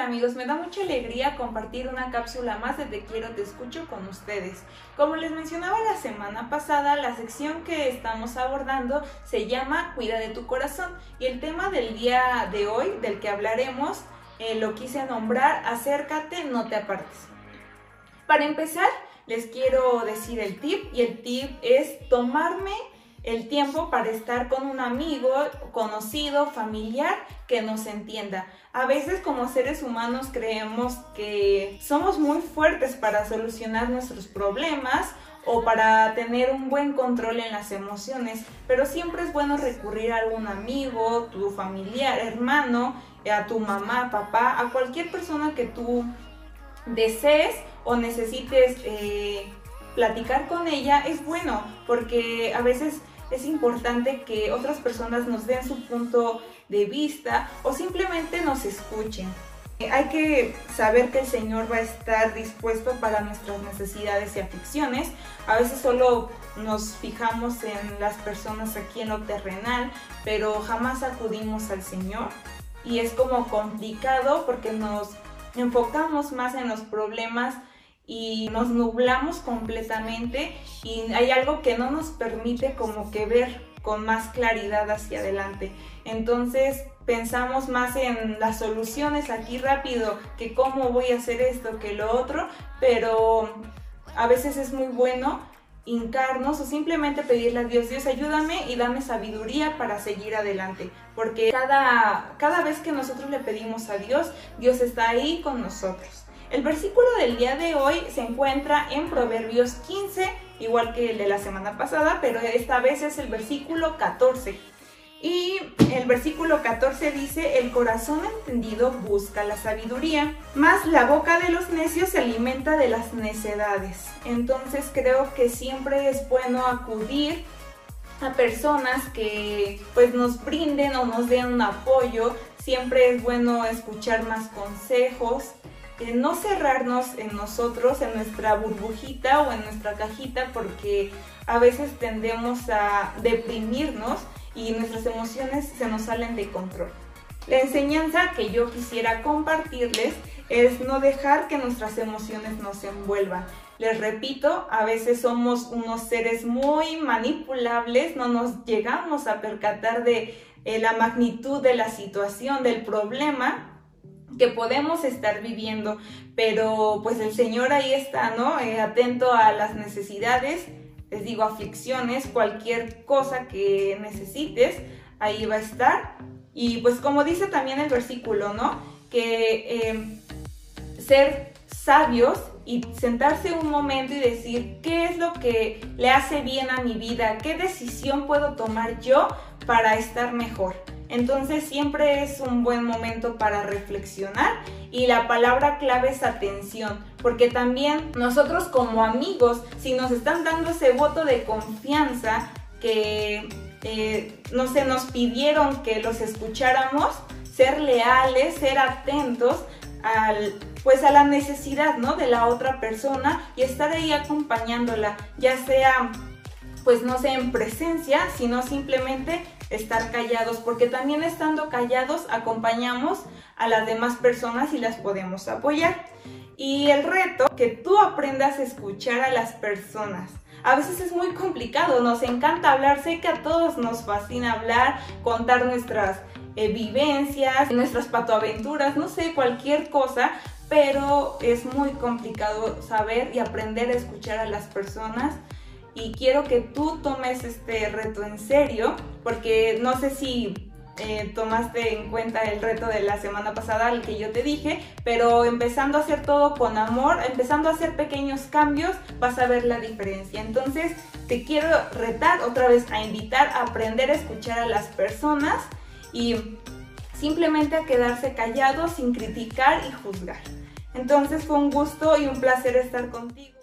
Amigos, me da mucha alegría compartir una cápsula más de Te quiero, te escucho con ustedes. Como les mencionaba la semana pasada, la sección que estamos abordando se llama Cuida de tu corazón y el tema del día de hoy, del que hablaremos, eh, lo quise nombrar Acércate, no te apartes. Para empezar, les quiero decir el tip y el tip es tomarme el tiempo para estar con un amigo, conocido, familiar que nos entienda. A veces como seres humanos creemos que somos muy fuertes para solucionar nuestros problemas o para tener un buen control en las emociones, pero siempre es bueno recurrir a algún amigo, tu familiar, hermano, a tu mamá, papá, a cualquier persona que tú desees o necesites eh, platicar con ella, es bueno, porque a veces es importante que otras personas nos den su punto de vista o simplemente nos escuchen. Hay que saber que el Señor va a estar dispuesto para nuestras necesidades y aflicciones. A veces solo nos fijamos en las personas aquí en lo terrenal, pero jamás acudimos al Señor. Y es como complicado porque nos enfocamos más en los problemas y nos nublamos completamente y hay algo que no nos permite como que ver con más claridad hacia adelante. Entonces pensamos más en las soluciones aquí rápido, que cómo voy a hacer esto, que lo otro, pero a veces es muy bueno hincarnos o simplemente pedirle a Dios, Dios ayúdame y dame sabiduría para seguir adelante, porque cada, cada vez que nosotros le pedimos a Dios, Dios está ahí con nosotros. El versículo del día de hoy se encuentra en Proverbios 15, igual que el de la semana pasada, pero esta vez es el versículo 14. Y el versículo 14 dice, el corazón entendido busca la sabiduría, más la boca de los necios se alimenta de las necedades. Entonces creo que siempre es bueno acudir a personas que pues nos brinden o nos den un apoyo. Siempre es bueno escuchar más consejos no cerrarnos en nosotros, en nuestra burbujita o en nuestra cajita, porque a veces tendemos a deprimirnos y nuestras emociones se nos salen de control. La enseñanza que yo quisiera compartirles es no dejar que nuestras emociones nos envuelvan. Les repito, a veces somos unos seres muy manipulables, no nos llegamos a percatar de eh, la magnitud de la situación, del problema, que podemos estar viviendo, pero pues el Señor ahí está, ¿no? Eh, atento a las necesidades, les digo, aflicciones, cualquier cosa que necesites, ahí va a estar. Y pues como dice también el versículo, ¿no? Que eh, ser sabios y sentarse un momento y decir qué es lo que le hace bien a mi vida, qué decisión puedo tomar yo para estar mejor. Entonces siempre es un buen momento para reflexionar y la palabra clave es atención, porque también nosotros como amigos, si nos están dando ese voto de confianza que eh, no se nos pidieron que los escucháramos, ser leales, ser atentos al pues a la necesidad, ¿no? de la otra persona y estar ahí acompañándola, ya sea pues no sé en presencia, sino simplemente estar callados, porque también estando callados acompañamos a las demás personas y las podemos apoyar. Y el reto, que tú aprendas a escuchar a las personas. A veces es muy complicado, nos encanta hablar, sé que a todos nos fascina hablar, contar nuestras eh, vivencias, nuestras patoaventuras, no sé, cualquier cosa, pero es muy complicado saber y aprender a escuchar a las personas y quiero que tú tomes este reto en serio, porque no sé si eh, tomaste en cuenta el reto de la semana pasada, el que yo te dije, pero empezando a hacer todo con amor, empezando a hacer pequeños cambios, vas a ver la diferencia. Entonces, te quiero retar otra vez a invitar a aprender a escuchar a las personas y simplemente a quedarse callado sin criticar y juzgar. Entonces fue un gusto y un placer estar contigo.